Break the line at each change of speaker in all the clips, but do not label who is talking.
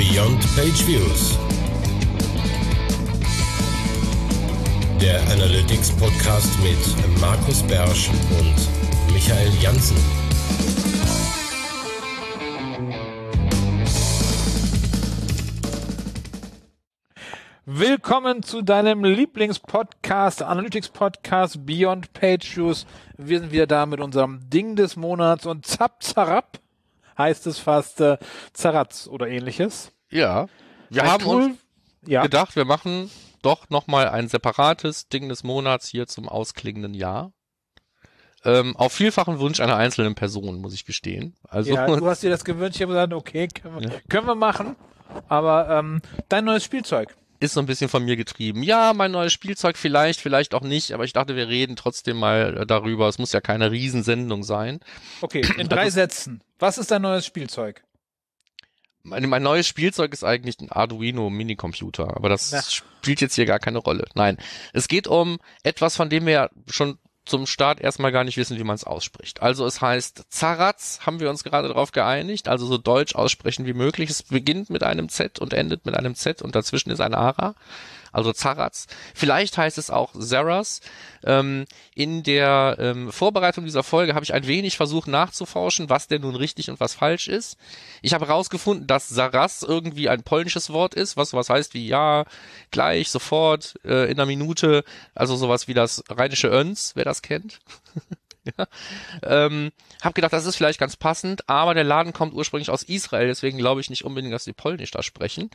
Beyond Page Views. Der Analytics Podcast mit Markus Bersch und Michael Janssen.
Willkommen zu deinem Lieblingspodcast, Analytics Podcast Beyond Page Views. Wir sind wieder da mit unserem Ding des Monats und zap zarab heißt es fast äh, Zaratz oder ähnliches.
Ja. Wir
Ein
haben
Tool-
uns
Ja.
gedacht, wir machen doch nochmal ein separates Ding des Monats hier zum ausklingenden Jahr. Ähm, auf vielfachen Wunsch einer einzelnen Person, muss ich gestehen. Also,
ja, du hast dir das gewünscht, ich habe gesagt, okay, können wir, können wir machen. Aber ähm, dein neues Spielzeug.
Ist so ein bisschen von mir getrieben. Ja, mein neues Spielzeug vielleicht, vielleicht auch nicht, aber ich dachte, wir reden trotzdem mal äh, darüber. Es muss ja keine Riesensendung sein.
Okay, in drei Sätzen. Was ist dein neues Spielzeug?
Mein, mein neues Spielzeug ist eigentlich ein Arduino Minicomputer, aber das
Na.
spielt jetzt hier gar keine Rolle. Nein, es geht um etwas, von dem wir ja schon zum Start erstmal gar nicht wissen, wie man es ausspricht. Also es heißt Zaratz, haben wir uns gerade darauf geeinigt, also so deutsch aussprechen wie möglich. Es beginnt mit einem Z und endet mit einem Z und dazwischen ist ein Ara. Also Zaratz. Vielleicht heißt es auch Zaras. Ähm, in der ähm, Vorbereitung dieser Folge habe ich ein wenig versucht nachzuforschen, was denn nun richtig und was falsch ist. Ich habe herausgefunden, dass Saras irgendwie ein polnisches Wort ist, was sowas heißt wie ja, gleich, sofort, äh, in einer Minute, also sowas wie das rheinische Öns, wer das kennt. ja. ähm, hab gedacht, das ist vielleicht ganz passend, aber der Laden kommt ursprünglich aus Israel, deswegen glaube ich nicht unbedingt, dass die Polnisch da sprechen.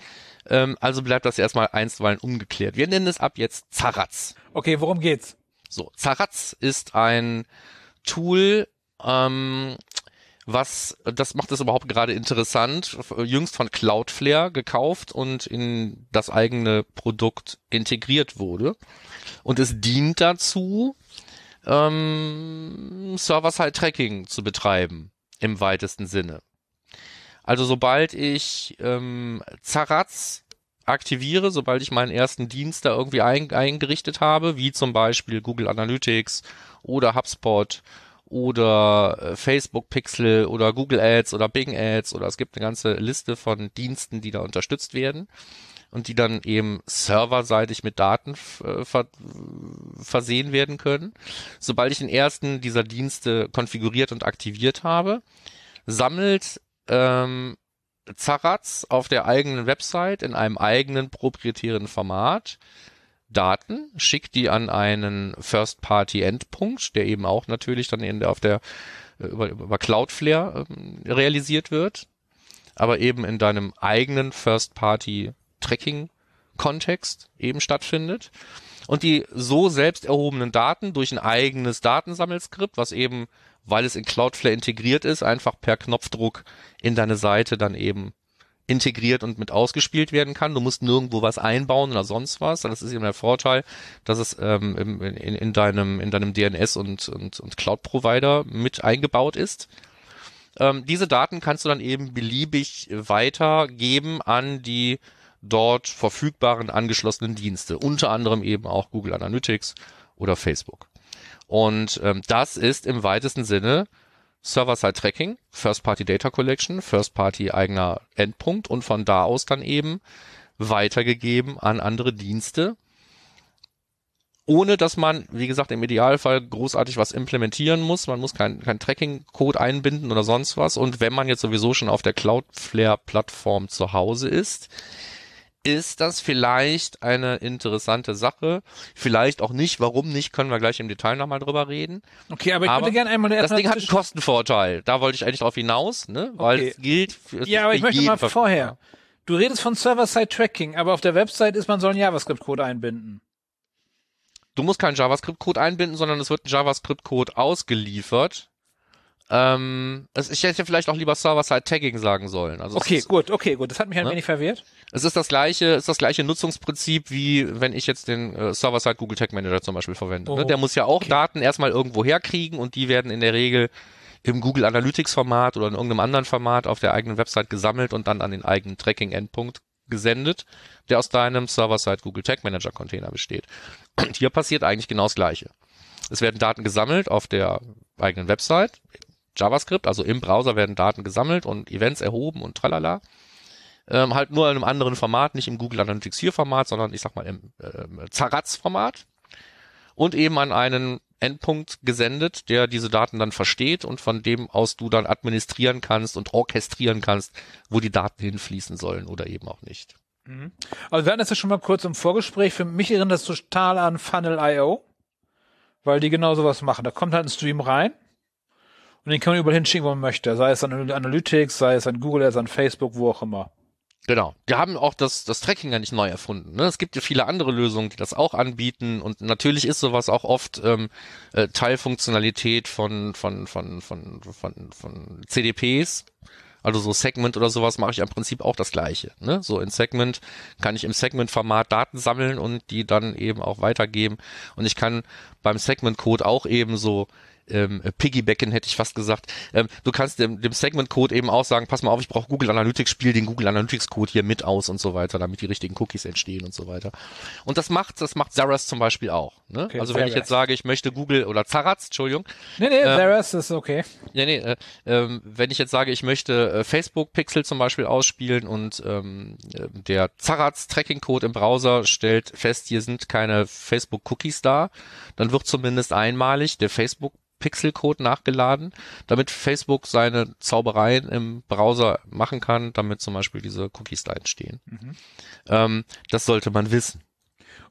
Ähm, also bleibt das erstmal einstweilen ungeklärt. Wir nennen es ab jetzt Zaratz.
Okay, worum geht's?
So, Zaratz ist ein Tool, ähm, was, das macht es überhaupt gerade interessant, jüngst von Cloudflare gekauft und in das eigene Produkt integriert wurde. Und es dient dazu, ähm, Server-Side-Tracking zu betreiben, im weitesten Sinne. Also sobald ich ähm, Zaratz aktiviere, sobald ich meinen ersten Dienst da irgendwie ein, eingerichtet habe, wie zum Beispiel Google Analytics oder HubSpot oder äh, Facebook Pixel oder Google Ads oder Bing Ads oder es gibt eine ganze Liste von Diensten, die da unterstützt werden und die dann eben serverseitig mit Daten äh, ver versehen werden können. Sobald ich den ersten dieser Dienste konfiguriert und aktiviert habe, sammelt ähm, Zaratz auf der eigenen Website in einem eigenen proprietären Format Daten, schickt die an einen First-Party-Endpunkt, der eben auch natürlich dann in der, auf der äh, über, über Cloudflare ähm, realisiert wird, aber eben in deinem eigenen First-Party-Tracking-Kontext eben stattfindet. Und die so selbst erhobenen Daten durch ein eigenes Datensammelskript, was eben, weil es in Cloudflare integriert ist, einfach per Knopfdruck in deine Seite dann eben integriert und mit ausgespielt werden kann. Du musst nirgendwo was einbauen oder sonst was. Das ist eben der Vorteil, dass es ähm, im- in, in deinem in deinem DNS und und, und Cloud Provider mit eingebaut ist. Ähm, diese Daten kannst du dann eben beliebig weitergeben an die dort verfügbaren angeschlossenen Dienste, unter anderem eben auch Google Analytics oder Facebook. Und ähm, das ist im weitesten Sinne Server-Side-Tracking, First-Party Data Collection, First-Party eigener Endpunkt und von da aus dann eben weitergegeben an andere Dienste, ohne dass man, wie gesagt, im Idealfall großartig was implementieren muss. Man muss kein, kein Tracking-Code einbinden oder sonst was. Und wenn man jetzt sowieso schon auf der Cloudflare-Plattform zu Hause ist, ist das vielleicht eine interessante Sache. Vielleicht auch nicht. Warum nicht, können wir gleich im Detail nochmal drüber reden.
Okay, aber ich
Aber
würde gerne einmal
Das Ding hat einen Kostenvorteil. Da wollte ich eigentlich drauf hinaus, ne? Weil
Okay.
es gilt für
Ja, aber ich möchte mal vorher. Du redest von Server-Side-Tracking, aber auf der Website ist, man soll einen JavaScript-Code einbinden.
Du musst keinen JavaScript-Code einbinden, sondern es wird ein JavaScript-Code ausgeliefert. Ähm, es, ich hätte vielleicht auch lieber Server-Side-Tagging sagen sollen. Also
Okay,
ist,
gut, okay, gut. Das hat mich ein
Ne?
wenig verwirrt.
es ist das gleiche, ist das gleiche Nutzungsprinzip, wie wenn ich jetzt den äh, Server-Side Google Tag Manager zum Beispiel verwende.
Oh,
ne? Der muss ja auch
okay.
Daten erstmal irgendwo herkriegen und die werden in der Regel im Google Analytics Format oder in irgendeinem anderen Format auf der eigenen Website gesammelt und dann an den eigenen Tracking Endpunkt gesendet, der aus deinem Server-Side Google Tag Manager Container besteht. Und hier passiert eigentlich genau das Gleiche. Es werden Daten gesammelt auf der eigenen Website, JavaScript, also im Browser werden Daten gesammelt und Events erhoben und tralala. ähm, halt nur in einem anderen Format, nicht im Google Analytics 4 Format, sondern ich sag mal im äh, Zaratz Format und eben an einen Endpunkt gesendet, der diese Daten dann versteht und von dem aus du dann administrieren kannst und orchestrieren kannst, wo die Daten hinfließen sollen oder eben auch nicht.
Mhm. Also wir hatten das ja schon mal kurz im Vorgespräch. Für mich erinnert das total an Funnel.io, weil die genau sowas machen. Da kommt halt ein Stream rein und den kann man überall hinschicken, wo man möchte. Sei es an Analytics, sei es an Google, sei es an Facebook, wo auch immer.
Genau. Die haben auch das, das Tracking ja nicht neu erfunden. Ne? Es gibt ja viele andere Lösungen, die das auch anbieten und natürlich ist sowas auch oft ähm, äh, Teilfunktionalität von, von, von, von, von, von CDPs. Also so Segment oder sowas mache ich im Prinzip auch das gleiche. Ne? So in Segment kann ich im Segment-Format Daten sammeln und die dann eben auch weitergeben. Und ich kann beim Segment-Code auch eben so ähm, piggybacken, hätte ich fast gesagt. Ähm, du kannst dem, dem Segment-Code eben auch sagen, pass mal auf, ich brauche Google Analytics, spiel den Google Analytics-Code hier mit aus und so weiter, damit die richtigen Cookies entstehen und so weiter. Und das macht, das macht Zaras zum Beispiel auch. Ne? Okay, also wenn ich jetzt sage, ich möchte Google oder Zaraz, Entschuldigung.
Nee, nee, äh, Zaras ist okay.
Ja, nee, äh, äh, wenn ich jetzt sage, ich möchte äh, Facebook-Pixel zum Beispiel ausspielen und ähm, der Zaraz-Tracking-Code im Browser stellt fest, hier sind keine Facebook-Cookies da, dann wird zumindest einmalig der Facebook Pixelcode nachgeladen, damit Facebook seine Zaubereien im Browser machen kann, damit zum Beispiel diese Cookies da entstehen. Mhm. Ähm, das sollte man wissen.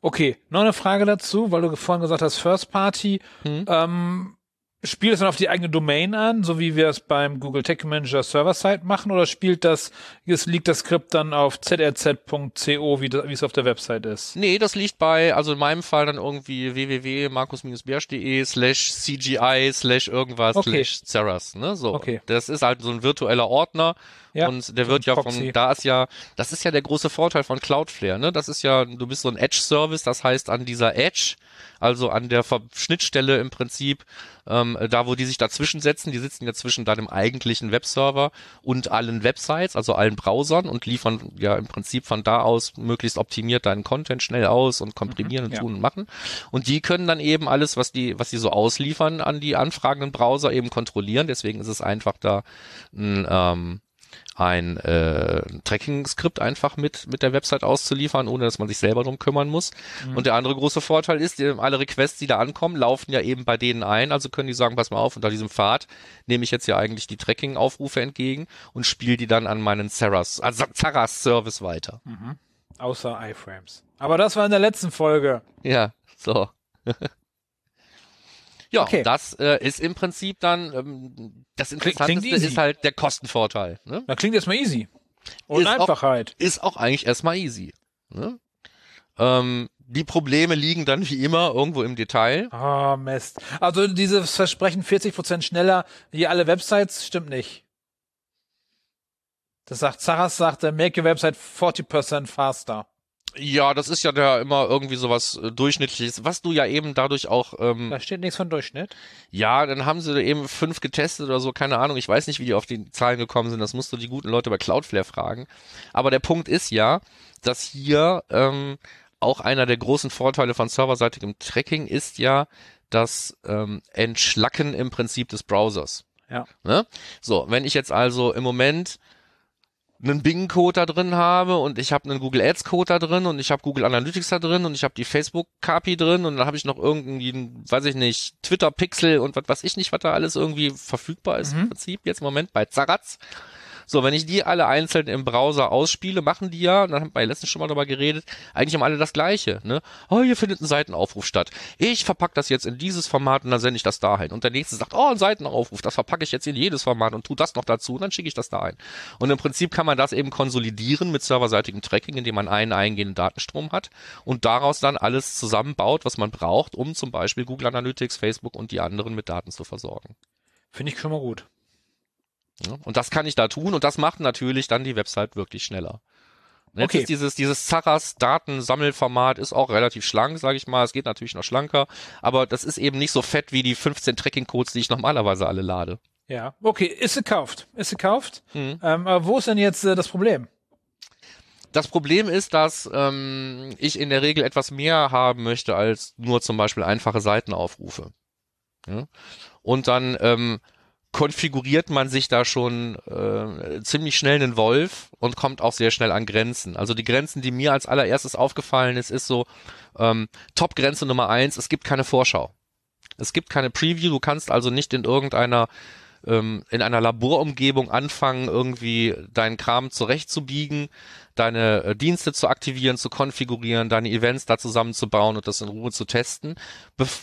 Okay, noch eine Frage dazu, weil du vorhin gesagt hast, First Party. Mhm. Ähm, Spielt es dann auf die eigene Domain an, so wie wir es beim Google Tech Manager Server-Side machen, oder spielt das, es liegt das Skript dann auf zrz.co, wie, wie es auf der Website ist?
Nee, das liegt bei, also in meinem Fall dann irgendwie www.markus-bärsch.de slash CGI slash irgendwas okay. slash Ceras, ne, so. Okay. Das ist halt so ein virtueller Ordner, ja, und der wird ja von, da ist ja, das ist ja der große Vorteil von Cloudflare, ne? Das ist ja, du bist so ein Edge-Service, das heißt an dieser Edge, also an der Schnittstelle im Prinzip, ähm, da wo die sich dazwischen setzen, die sitzen ja zwischen deinem eigentlichen Webserver und allen Websites, also allen Browsern und liefern ja im Prinzip von da aus möglichst optimiert deinen Content schnell aus und komprimieren mhm, und ja. tun und machen. Und die können dann eben alles, was die, was die so ausliefern an die anfragenden Browser eben kontrollieren. Deswegen ist es einfach da ein, ähm, ein äh, Tracking-Skript einfach mit mit der Website auszuliefern, ohne dass man sich selber drum kümmern muss. Mhm. Und der andere große Vorteil ist, alle Requests, die da ankommen, laufen ja eben bei denen ein. Also können die sagen, pass mal auf, unter diesem Pfad nehme ich jetzt ja eigentlich die Tracking-Aufrufe entgegen und spiele die dann an meinen Zaras, also Zaras-Service weiter.
Mhm. Außer iFrames. Aber das war in der letzten Folge.
Ja, so. Ja, okay. das äh, ist im Prinzip dann ähm, das Interessanteste ist halt der Kostenvorteil. Ne?
Da klingt erstmal easy. Und ist Einfachheit.
Auch, ist auch eigentlich erstmal easy. Ne? Ähm, die Probleme liegen dann wie immer irgendwo im Detail.
Ah, oh, Mist. Also dieses Versprechen 40% schneller wie alle Websites stimmt nicht. Das sagt Zaras sagt, make your website 40% faster.
Ja, das ist ja da immer irgendwie sowas äh, Durchschnittliches, was du ja eben dadurch auch. Ähm,
da steht nichts von Durchschnitt.
Ja, dann haben sie eben fünf getestet oder so, keine Ahnung. Ich weiß nicht, wie die auf die Zahlen gekommen sind. Das musst du die guten Leute bei Cloudflare fragen. Aber der Punkt ist ja, dass hier ähm, auch einer der großen Vorteile von serverseitigem Tracking ist ja das ähm, Entschlacken im Prinzip des Browsers.
Ja.
Ne? So, wenn ich jetzt also im Moment einen Bing-Code da drin habe und ich habe einen Google Ads-Code da drin und ich habe Google Analytics da drin und ich habe die Facebook-KPI drin und dann habe ich noch irgendwie, weiß ich nicht, Twitter-Pixel und was weiß ich nicht, was da alles irgendwie verfügbar ist mhm. im Prinzip jetzt im Moment bei Zaratz. So, wenn ich die alle einzeln im Browser ausspiele, machen die ja, dann haben wir letztens schon mal darüber geredet, eigentlich haben alle das Gleiche. Ne? Oh, hier findet ein Seitenaufruf statt. Ich verpacke das jetzt in dieses Format und dann sende ich das dahin. Und der nächste sagt, oh, ein Seitenaufruf, das verpacke ich jetzt in jedes Format und tu das noch dazu und dann schicke ich das dahin. Und im Prinzip kann man das eben konsolidieren mit serverseitigem Tracking, indem man einen eingehenden Datenstrom hat und daraus dann alles zusammenbaut, was man braucht, um zum Beispiel Google Analytics, Facebook und die anderen mit Daten zu versorgen.
Finde ich schon mal gut.
Und das kann ich da tun und das macht natürlich dann die Website wirklich schneller. Jetzt okay. ist dieses, dieses Zaras Datensammelformat ist auch relativ schlank, sage ich mal. Es geht natürlich noch schlanker, aber das ist eben nicht so fett wie die 15 Tracking-Codes, die ich normalerweise alle lade.
Ja, okay, ist gekauft. Ist gekauft. Mhm. Ähm, aber wo ist denn jetzt äh, das Problem?
Das Problem ist, dass ähm, ich in der Regel etwas mehr haben möchte als nur zum Beispiel einfache Seitenaufrufe. Ja? Und dann ähm, konfiguriert man sich da schon äh, ziemlich schnell einen Wolf und kommt auch sehr schnell an Grenzen. Also die Grenzen, die mir als allererstes aufgefallen ist, ist so ähm, Top-Grenze Nummer eins, es gibt keine Vorschau. Es gibt keine Preview, du kannst also nicht in irgendeiner ähm, in einer Laborumgebung anfangen, irgendwie deinen Kram zurechtzubiegen, deine äh, Dienste zu aktivieren, zu konfigurieren, deine Events da zusammenzubauen und das in Ruhe zu testen,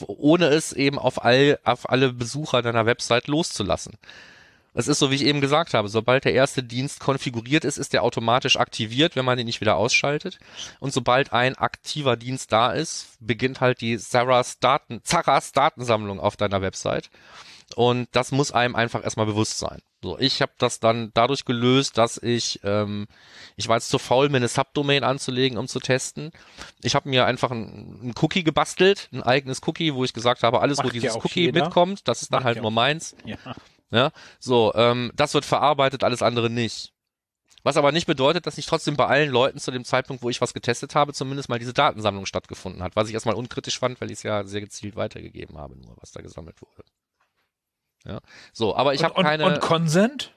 ohne es eben auf, all, auf alle Besucher deiner Website loszulassen. Es ist so, wie ich eben gesagt habe, sobald der erste Dienst konfiguriert ist, ist der automatisch aktiviert, wenn man ihn nicht wieder ausschaltet. Und sobald ein aktiver Dienst da ist, beginnt halt die Sarahs Daten, Zaras Datensammlung auf deiner Website. Und das muss einem einfach erstmal bewusst sein. So, ich habe das dann dadurch gelöst, dass ich, ähm, ich war jetzt zu faul, mir eine Subdomain anzulegen, um zu testen. Ich habe mir einfach ein, Cookie gebastelt, ein eigenes Cookie, wo ich gesagt habe, alles, Macht wo dieses Cookie jeder. mitkommt, das ist dann Macht halt nur meins. Ja. ja. So, ähm, das wird verarbeitet, alles andere nicht. Was aber nicht bedeutet, dass nicht trotzdem bei allen Leuten zu dem Zeitpunkt, wo ich was getestet habe, zumindest mal diese Datensammlung stattgefunden hat, was ich erstmal unkritisch fand, weil ich es ja sehr gezielt weitergegeben habe, nur was da gesammelt wurde. Ja. So, aber ich habe keine.
Und Consent?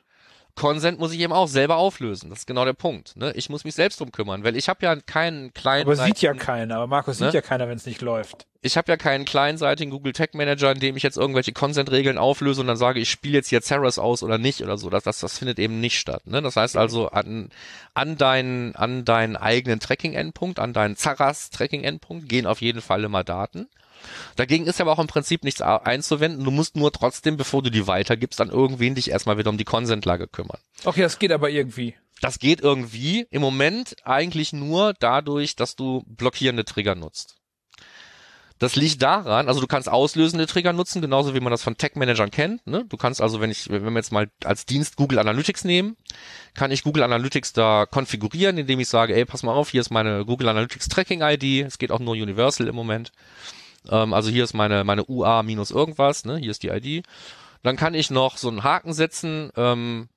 Consent muss ich eben auch selber auflösen. Das ist genau der Punkt. Ne? Ich muss mich selbst drum kümmern, weil ich habe ja keinen kleinen.
Aber sieht ja keiner. Aber Markus ne? sieht ja keiner, wenn es nicht läuft.
Ich habe ja keinen kleinseitigen Google Tag Manager, in dem ich jetzt irgendwelche Consent-Regeln auflöse und dann sage, ich spiele jetzt hier Ceres aus oder nicht oder so. Das, das, das findet eben nicht statt. Ne? Das heißt also, an, an, deinen, an deinen eigenen Tracking-Endpunkt, an deinen Zaras-Tracking-Endpunkt gehen auf jeden Fall immer Daten. Dagegen ist aber auch im Prinzip nichts einzuwenden. Du musst nur trotzdem, bevor du die weitergibst, an irgendwen dich erstmal wieder um die Consent-Lage kümmern.
Okay, das geht aber irgendwie.
Das geht irgendwie. Im Moment eigentlich nur dadurch, dass du blockierende Trigger nutzt. Das liegt daran, also du kannst auslösende Trigger nutzen, genauso wie man das von Tech-Managern kennt. Ne? Du kannst also, wenn ich, wenn wir jetzt mal als Dienst Google Analytics nehmen, kann ich Google Analytics da konfigurieren, indem ich sage, ey, pass mal auf, hier ist meine Google Analytics Tracking ID. Es geht auch nur Universal im Moment. Ähm, also hier ist meine, meine UA minus irgendwas, ne? hier ist die ID. Dann kann ich noch so einen Haken setzen, ähm,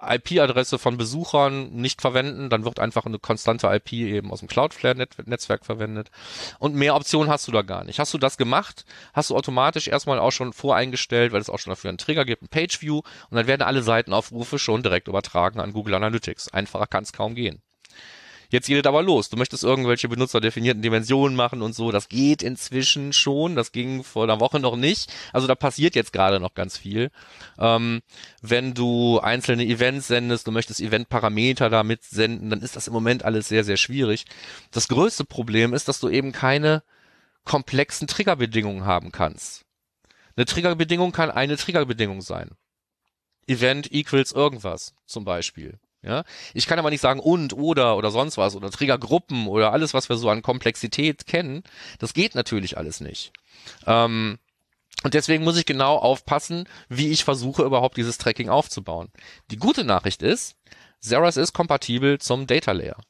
IP-Adresse von Besuchern nicht verwenden, dann wird einfach eine konstante IP eben aus dem Cloudflare-Netzwerk verwendet. Und mehr Optionen hast du da gar nicht. Hast du das gemacht, hast du automatisch erstmal auch schon voreingestellt, weil es auch schon dafür einen Trigger gibt, ein Pageview, und dann werden alle Seitenaufrufe schon direkt übertragen an Google Analytics. Einfacher kann es kaum gehen. Jetzt geht es aber los. Du möchtest irgendwelche benutzerdefinierten Dimensionen machen und so. Das geht inzwischen schon. Das ging vor einer Woche noch nicht. Also da passiert jetzt gerade noch ganz viel. Ähm, wenn du einzelne Events sendest, du möchtest Eventparameter damit senden, dann ist das im Moment alles sehr, sehr schwierig. Das größte Problem ist, dass du eben keine komplexen Triggerbedingungen haben kannst. Eine Triggerbedingung kann eine Triggerbedingung sein. Event equals irgendwas zum Beispiel. Ja, ich kann aber nicht sagen und oder oder sonst was oder Triggergruppen oder alles, was wir so an Komplexität kennen. Das geht natürlich alles nicht. Ähm, und deswegen muss ich genau aufpassen, wie ich versuche, überhaupt dieses Tracking aufzubauen. Die gute Nachricht ist, Zeras ist kompatibel zum Data Layer.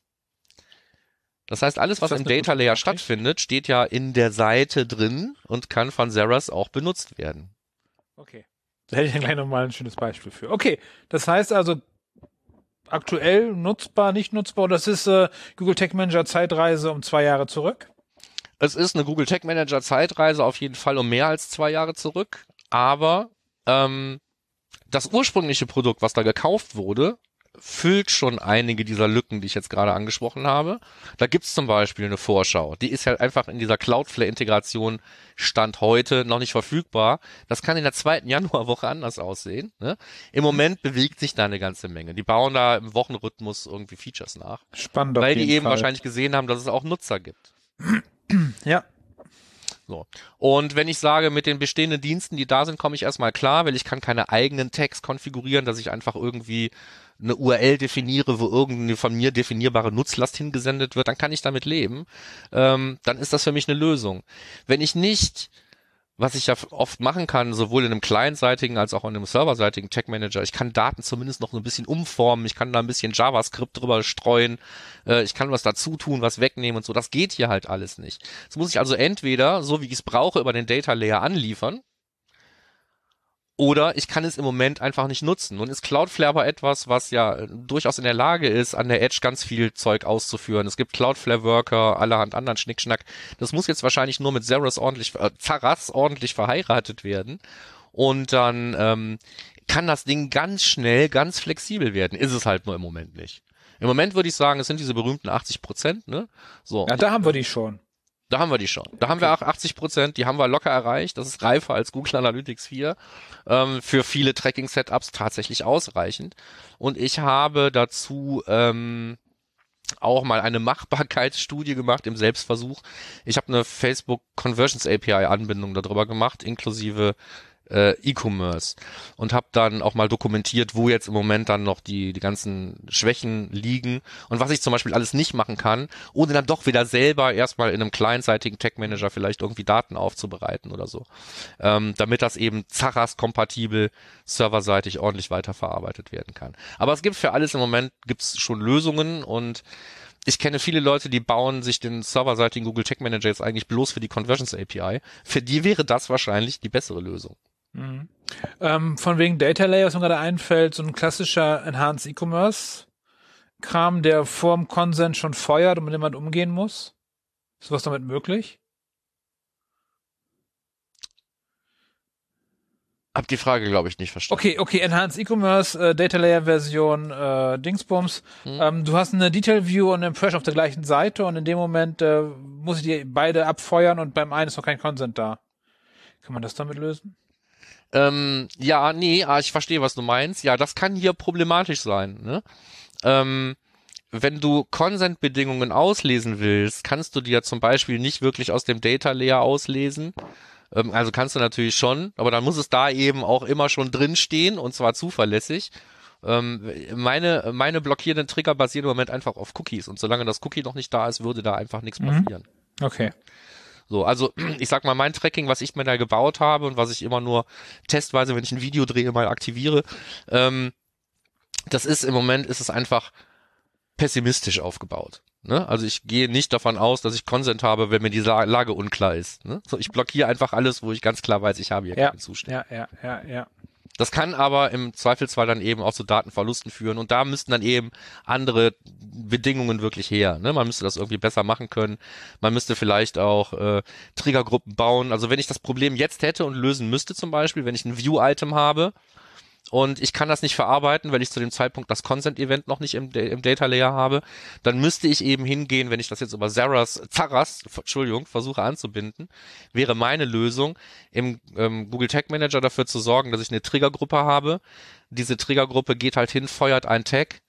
Das heißt, alles, was im Data Layer stattfindet, steht ja in der Seite drin und kann von Zeras auch benutzt werden.
Okay. Da hätte ich dann gleich nochmal ein schönes Beispiel für. Okay, das heißt also, aktuell nutzbar, nicht nutzbar? Das ist äh, Google Tech Manager Zeitreise um zwei Jahre zurück.
Es ist eine Google Tech Manager Zeitreise auf jeden Fall um mehr als zwei Jahre zurück, aber ähm, das ursprüngliche Produkt, was da gekauft wurde, füllt schon einige dieser Lücken, die ich jetzt gerade angesprochen habe. Da gibt's zum Beispiel eine Vorschau. Die ist halt einfach in dieser Cloudflare-Integration Stand heute noch nicht verfügbar. Das kann in der zweiten Januarwoche anders aussehen. Ne? Im Moment bewegt sich da eine ganze Menge. Die bauen da im Wochenrhythmus irgendwie Features nach.
Spannend.
Weil die eben Fall. wahrscheinlich gesehen haben, dass es auch Nutzer gibt.
Ja.
So. Und wenn ich sage, mit den bestehenden Diensten, die da sind, komme ich erstmal klar, weil ich kann keine eigenen Tags konfigurieren, dass ich einfach irgendwie eine URL definiere, wo irgendeine von mir definierbare Nutzlast hingesendet wird, dann kann ich damit leben. Ähm, dann ist das für mich eine Lösung. Wenn ich nicht was ich ja oft machen kann, sowohl in einem clientseitigen als auch in einem serverseitigen Tech Manager, ich kann Daten zumindest noch ein bisschen umformen, ich kann da ein bisschen JavaScript drüber streuen, äh, ich kann was dazu tun, was wegnehmen und so. Das geht hier halt alles nicht. Das muss ich also entweder, so wie ich es brauche, über den Data Layer anliefern, oder ich kann es im Moment einfach nicht nutzen. Nun ist Cloudflare aber etwas, was ja durchaus in der Lage ist, an der Edge ganz viel Zeug auszuführen. Es gibt Cloudflare Worker, allerhand anderen Schnickschnack. Das muss jetzt wahrscheinlich nur mit Zeros ordentlich, äh, Zaras ordentlich verheiratet werden. Und dann ähm, kann das Ding ganz schnell, ganz flexibel werden. Ist es halt nur im Moment nicht. Im Moment würde ich sagen, es sind diese berühmten 80 Prozent, ne? So.
Ja, da haben wir die schon.
Da haben wir die schon. Da haben wir auch 80 Prozent, die haben wir locker erreicht. Das ist reifer als Google Analytics 4. Ähm, für viele Tracking-Setups tatsächlich ausreichend. Und ich habe dazu ähm, auch mal eine Machbarkeitsstudie gemacht im Selbstversuch. Ich habe eine Facebook Conversions API Anbindung darüber gemacht, inklusive äh, E-Commerce und habe dann auch mal dokumentiert, wo jetzt im Moment dann noch die, die ganzen Schwächen liegen und was ich zum Beispiel alles nicht machen kann, ohne dann doch wieder selber erstmal in einem kleinseitigen Tech Manager vielleicht irgendwie Daten aufzubereiten oder so, ähm, damit das eben Zaras-kompatibel serverseitig ordentlich weiterverarbeitet werden kann. Aber es gibt für alles im Moment gibt's schon Lösungen und ich kenne viele Leute, die bauen sich den serverseitigen Google Tech Manager jetzt eigentlich bloß für die Conversions API. Für die wäre das wahrscheinlich die bessere Lösung.
Mhm. Ähm, von wegen Data Layer, was mir gerade einfällt, so ein klassischer Enhanced E-Commerce Kram, der vorm Consent schon feuert und mit dem man umgehen muss. Ist was damit möglich?
Hab die Frage, glaube ich, nicht verstanden.
Okay, okay, Enhanced E-Commerce, äh, Data Layer Version, äh, Dingsbums. Hm. Ähm, du hast eine Detail View und eine Impression auf der gleichen Seite und in dem Moment äh, muss ich die beide abfeuern und beim einen ist noch kein Consent da. Kann man das damit lösen?
Ähm, ja, nee, ah, ich verstehe, was du meinst. Ja, das kann hier problematisch sein. Ne? Ähm, wenn du Consent-Bedingungen auslesen willst, kannst du die ja zum Beispiel nicht wirklich aus dem Data Layer auslesen. Ähm, also kannst du natürlich schon, aber dann muss es da eben auch immer schon drin stehen und zwar zuverlässig. Ähm, meine, meine blockierenden Trigger basieren im Moment einfach auf Cookies und solange das Cookie noch nicht da ist, würde da einfach nichts
Mhm.
passieren.
Okay.
So, also ich sag mal, mein Tracking, was ich mir da gebaut habe und was ich immer nur testweise, wenn ich ein Video drehe, mal aktiviere, ähm, das ist im Moment ist es einfach pessimistisch aufgebaut. Ne? Also ich gehe nicht davon aus, dass ich Consent habe, wenn mir die La- Lage unklar ist. Ne? So, ich blockiere einfach alles, wo ich ganz klar weiß, ich habe hier
Ja.
keinen Zustand.
Ja, ja, ja, ja.
Das kann aber im Zweifelsfall dann eben auch zu Datenverlusten führen und da müssten dann eben andere Bedingungen wirklich her. Ne? Man müsste das irgendwie besser machen können. Man müsste vielleicht auch äh, Triggergruppen bauen. Also wenn ich das Problem jetzt hätte und lösen müsste zum Beispiel, wenn ich ein View-Item habe und ich kann das nicht verarbeiten, weil ich zu dem Zeitpunkt das Consent-Event noch nicht im, im Data Layer habe, dann müsste ich eben hingehen, wenn ich das jetzt über Zaras, Zaras, Entschuldigung, versuche anzubinden, wäre meine Lösung, im ähm, Google Tag Manager dafür zu sorgen, dass ich eine Triggergruppe habe. Diese Triggergruppe geht halt hin, feuert ein Tag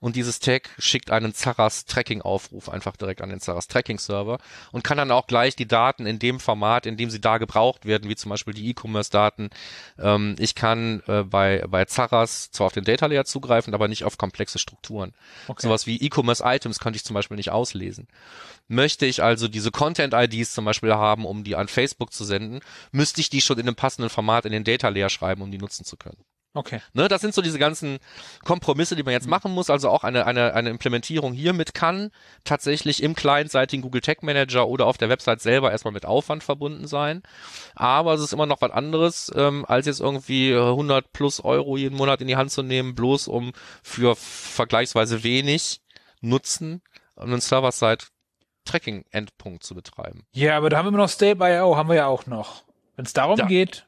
und dieses Tag schickt einen Zaras Tracking Aufruf einfach direkt an den Zaras Tracking Server und kann dann auch gleich die Daten in dem Format, in dem sie da gebraucht werden, wie zum Beispiel die E-Commerce Daten. Ähm, ich kann äh, bei, bei Zaras zwar auf den Data Layer zugreifen, aber nicht auf komplexe Strukturen.
Okay.
Sowas wie E-Commerce Items könnte ich zum Beispiel nicht auslesen. Möchte ich also diese Content IDs zum Beispiel haben, um die an Facebook zu senden, müsste ich die schon in einem passenden Format in den Data Layer schreiben, um die nutzen zu können.
Okay.
Ne, das sind so diese ganzen Kompromisse, die man jetzt machen muss. Also auch eine, eine, eine Implementierung hiermit kann tatsächlich im clientseitigen Google Tag Manager oder auf der Website selber erstmal mit Aufwand verbunden sein. Aber es ist immer noch was anderes, ähm, als jetzt irgendwie 100 plus Euro jeden Monat in die Hand zu nehmen, bloß um für vergleichsweise wenig Nutzen einen Server-Side Tracking-Endpunkt zu betreiben.
Ja, aber da haben wir noch Stay.io, haben wir ja auch noch. Wenn es darum
Ja.
geht,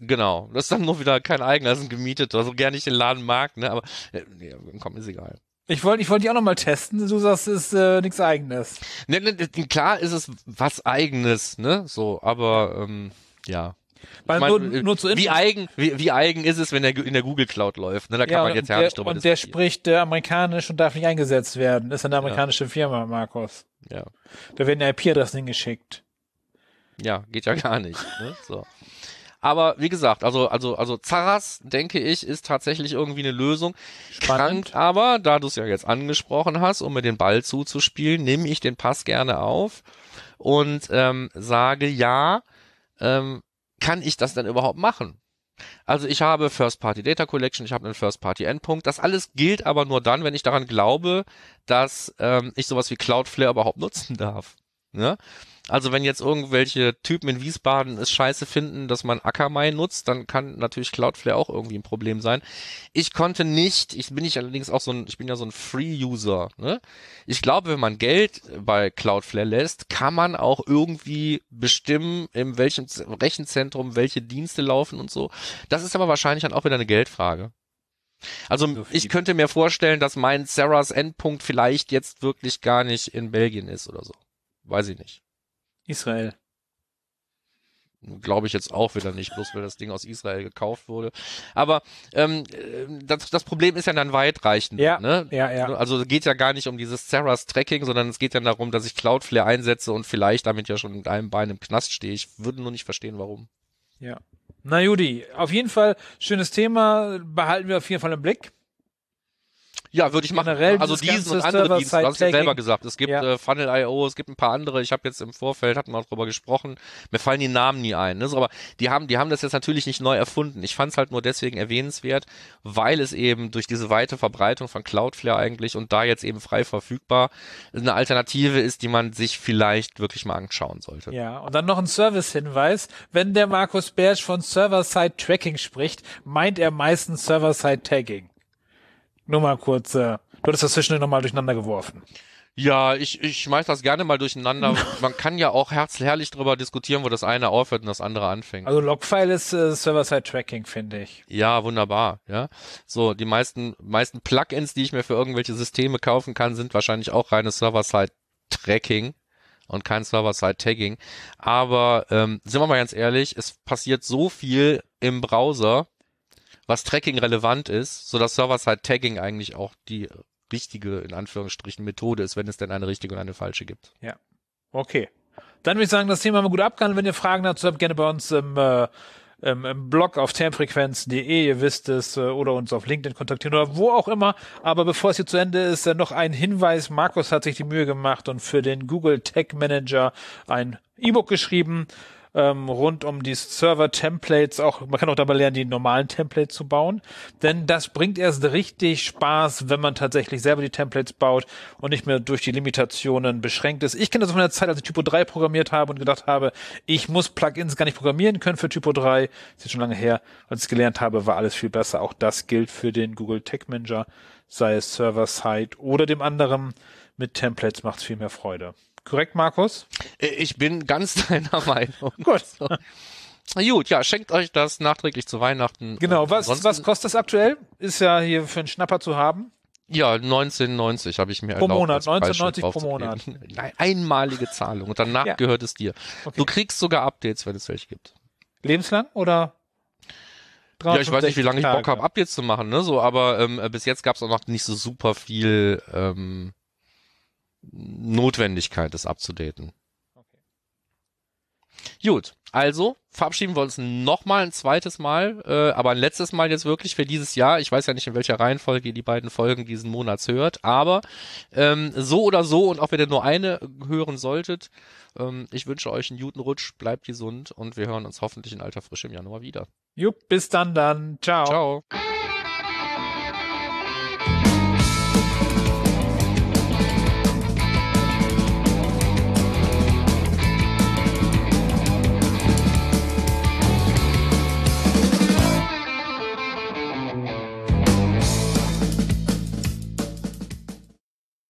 Genau. Das ist dann nur wieder kein eigener, das ist ein gemieteter, so gerne ich den Laden mag, ne, aber äh, nee, komm, ist egal.
ich wollte ich wollte die auch noch mal testen. Du sagst, es ist äh, nichts eigenes.
Ne, ne, klar ist es was eigenes, ne? So, aber ähm, ja.
Weil
Ich mein,
nur,
äh,
nur zu
wie eigen, wie, wie eigen ist es, wenn der in der Google Cloud läuft? Ne? Da kann
ja,
man jetzt ja nicht drüber
und der spricht äh, amerikanisch und darf nicht eingesetzt werden. Ist eine amerikanische Firma, Markus.
Ja.
Da werden IP-Adressen hingeschickt.
ja, geht ja gar nicht. Ne? So. Aber wie gesagt, also also also Zaras, denke ich, ist tatsächlich irgendwie eine Lösung.
Spannend.
Krank aber, da du es ja jetzt angesprochen hast, um mir den Ball zuzuspielen, nehme ich den Pass gerne auf und ähm, sage ja, ähm, kann ich das denn überhaupt machen? Also ich habe First-Party Data Collection, ich habe einen First-Party Endpunkt. Das alles gilt aber nur dann, wenn ich daran glaube, dass ähm, ich sowas wie Cloudflare überhaupt nutzen darf. Ne? Also wenn jetzt irgendwelche Typen in Wiesbaden es scheiße finden, dass man Akamai nutzt, dann kann natürlich Cloudflare auch irgendwie ein Problem sein. Ich konnte nicht, ich bin ich allerdings auch so ein, ich bin ja so ein Free-User. Ne? Ich glaube, wenn man Geld bei Cloudflare lässt, kann man auch irgendwie bestimmen, in welchem Rechenzentrum welche Dienste laufen und so. Das ist aber wahrscheinlich dann auch wieder eine Geldfrage. Also ich könnte mir vorstellen, dass mein Sarahs Endpunkt vielleicht jetzt wirklich gar nicht in Belgien ist oder so. Weiß ich nicht.
Israel.
Glaube ich jetzt auch wieder nicht, bloß weil das Ding aus Israel gekauft wurde. Aber ähm, äh, das, das Problem ist ja dann weitreichend.
Ja,
ne?
ja, ja.
Also es geht ja gar nicht um dieses Sarahs Tracking, sondern es geht ja darum, dass ich Cloudflare einsetze und vielleicht damit ja schon mit einem Bein im Knast stehe. Ich würde nur nicht verstehen, warum.
Ja. Na Judy, auf jeden Fall schönes Thema, behalten wir auf jeden Fall im Blick.
Ja, würde ich machen.
Generell
also diesen und andere Dienste, du hast ja selber gesagt. Es gibt
Ja.
äh, Funnel.io, es gibt ein paar andere. Ich habe jetzt im Vorfeld, hatten wir auch drüber gesprochen, mir fallen die Namen nie ein. Ne? So, aber die haben, die haben das jetzt natürlich nicht neu erfunden. Ich fand es halt nur deswegen erwähnenswert, weil es eben durch diese weite Verbreitung von Cloudflare eigentlich und da jetzt eben frei verfügbar eine Alternative ist, die man sich vielleicht wirklich mal anschauen sollte.
Ja, und dann noch ein Service-Hinweis. Wenn der Markus Bersch von Server-Side-Tracking spricht, meint er meistens Server-Side-Tagging. Nur mal kurz, äh, du hattest das zwischendurch nochmal durcheinander geworfen.
Ja, ich, ich schmeiß das gerne mal durcheinander. Man kann ja auch herzlich drüber diskutieren, wo das eine aufhört und das andere anfängt.
Also Logfile ist äh, Server-Side-Tracking, finde ich.
Ja, wunderbar, ja. So, die meisten, meisten Plugins, die ich mir für irgendwelche Systeme kaufen kann, sind wahrscheinlich auch reines Server-Side-Tracking und kein Server-Side-Tagging. Aber ähm, sind wir mal ganz ehrlich, es passiert so viel im Browser, was Tracking relevant ist, so dass Server-Side-Tagging eigentlich auch die richtige, in Anführungsstrichen, Methode ist, wenn es denn eine richtige und eine falsche gibt.
Okay. Dann würde ich sagen, das Thema haben wir gut abgehandelt. Wenn ihr Fragen dazu habt, gerne bei uns im, äh, im, im Blog auf termfrequenz.de, ihr wisst es, äh, oder uns auf LinkedIn kontaktieren oder wo auch immer. Aber bevor es hier zu Ende ist, äh, noch ein Hinweis. Markus hat sich die Mühe gemacht und für den Google Tag Manager ein E-Book geschrieben. Ähm, rund um die Server-Templates, auch, man kann auch dabei lernen, die normalen Templates zu bauen. Denn das bringt erst richtig Spaß, wenn man tatsächlich selber die Templates baut und nicht mehr durch die Limitationen beschränkt ist. Ich kenne das aus meiner Zeit, als ich Typo 3 programmiert habe und gedacht habe, ich muss Plugins gar nicht programmieren können für Typo 3. Das ist jetzt schon lange her. Als ich es gelernt habe, war alles viel besser. Auch das gilt für den Google Tag Manager, sei es Server-Side oder dem anderen. Mit Templates macht es viel mehr Freude. Korrekt, Markus?
Äh, Ich bin ganz deiner Meinung.
Gut.
So. Gut, ja, schenkt euch das nachträglich zu Weihnachten.
Genau, was,
ansonsten-
was kostet das aktuell? Ist ja hier für einen Schnapper zu haben.
Ja, 1990 habe ich mir
Pro
erlaubt.
Monat,
als Preisschild
19,90 pro.
Nein, einmalige Zahlung und danach
Ja.
gehört es dir.
Okay.
Du kriegst sogar Updates, wenn es welche gibt.
Lebenslang oder?
Ja, ich weiß nicht, wie lange ich Bock
365
habe, Updates zu machen, ne? So, aber ähm, äh, bis jetzt gab es auch noch nicht so super viel ähm, Notwendigkeit, das abzudaten. Gut, also verabschieden wir uns nochmal ein zweites Mal, äh, aber ein letztes Mal jetzt wirklich für dieses Jahr. Ich weiß ja nicht, in welcher Reihenfolge ihr die beiden Folgen diesen Monats hört, aber ähm, so oder so und auch wenn ihr nur eine hören solltet, ähm, ich wünsche euch einen guten Rutsch, bleibt gesund und wir hören uns hoffentlich in alter Frische im Januar wieder.
Jupp, bis dann dann. Ciao.
Ciao.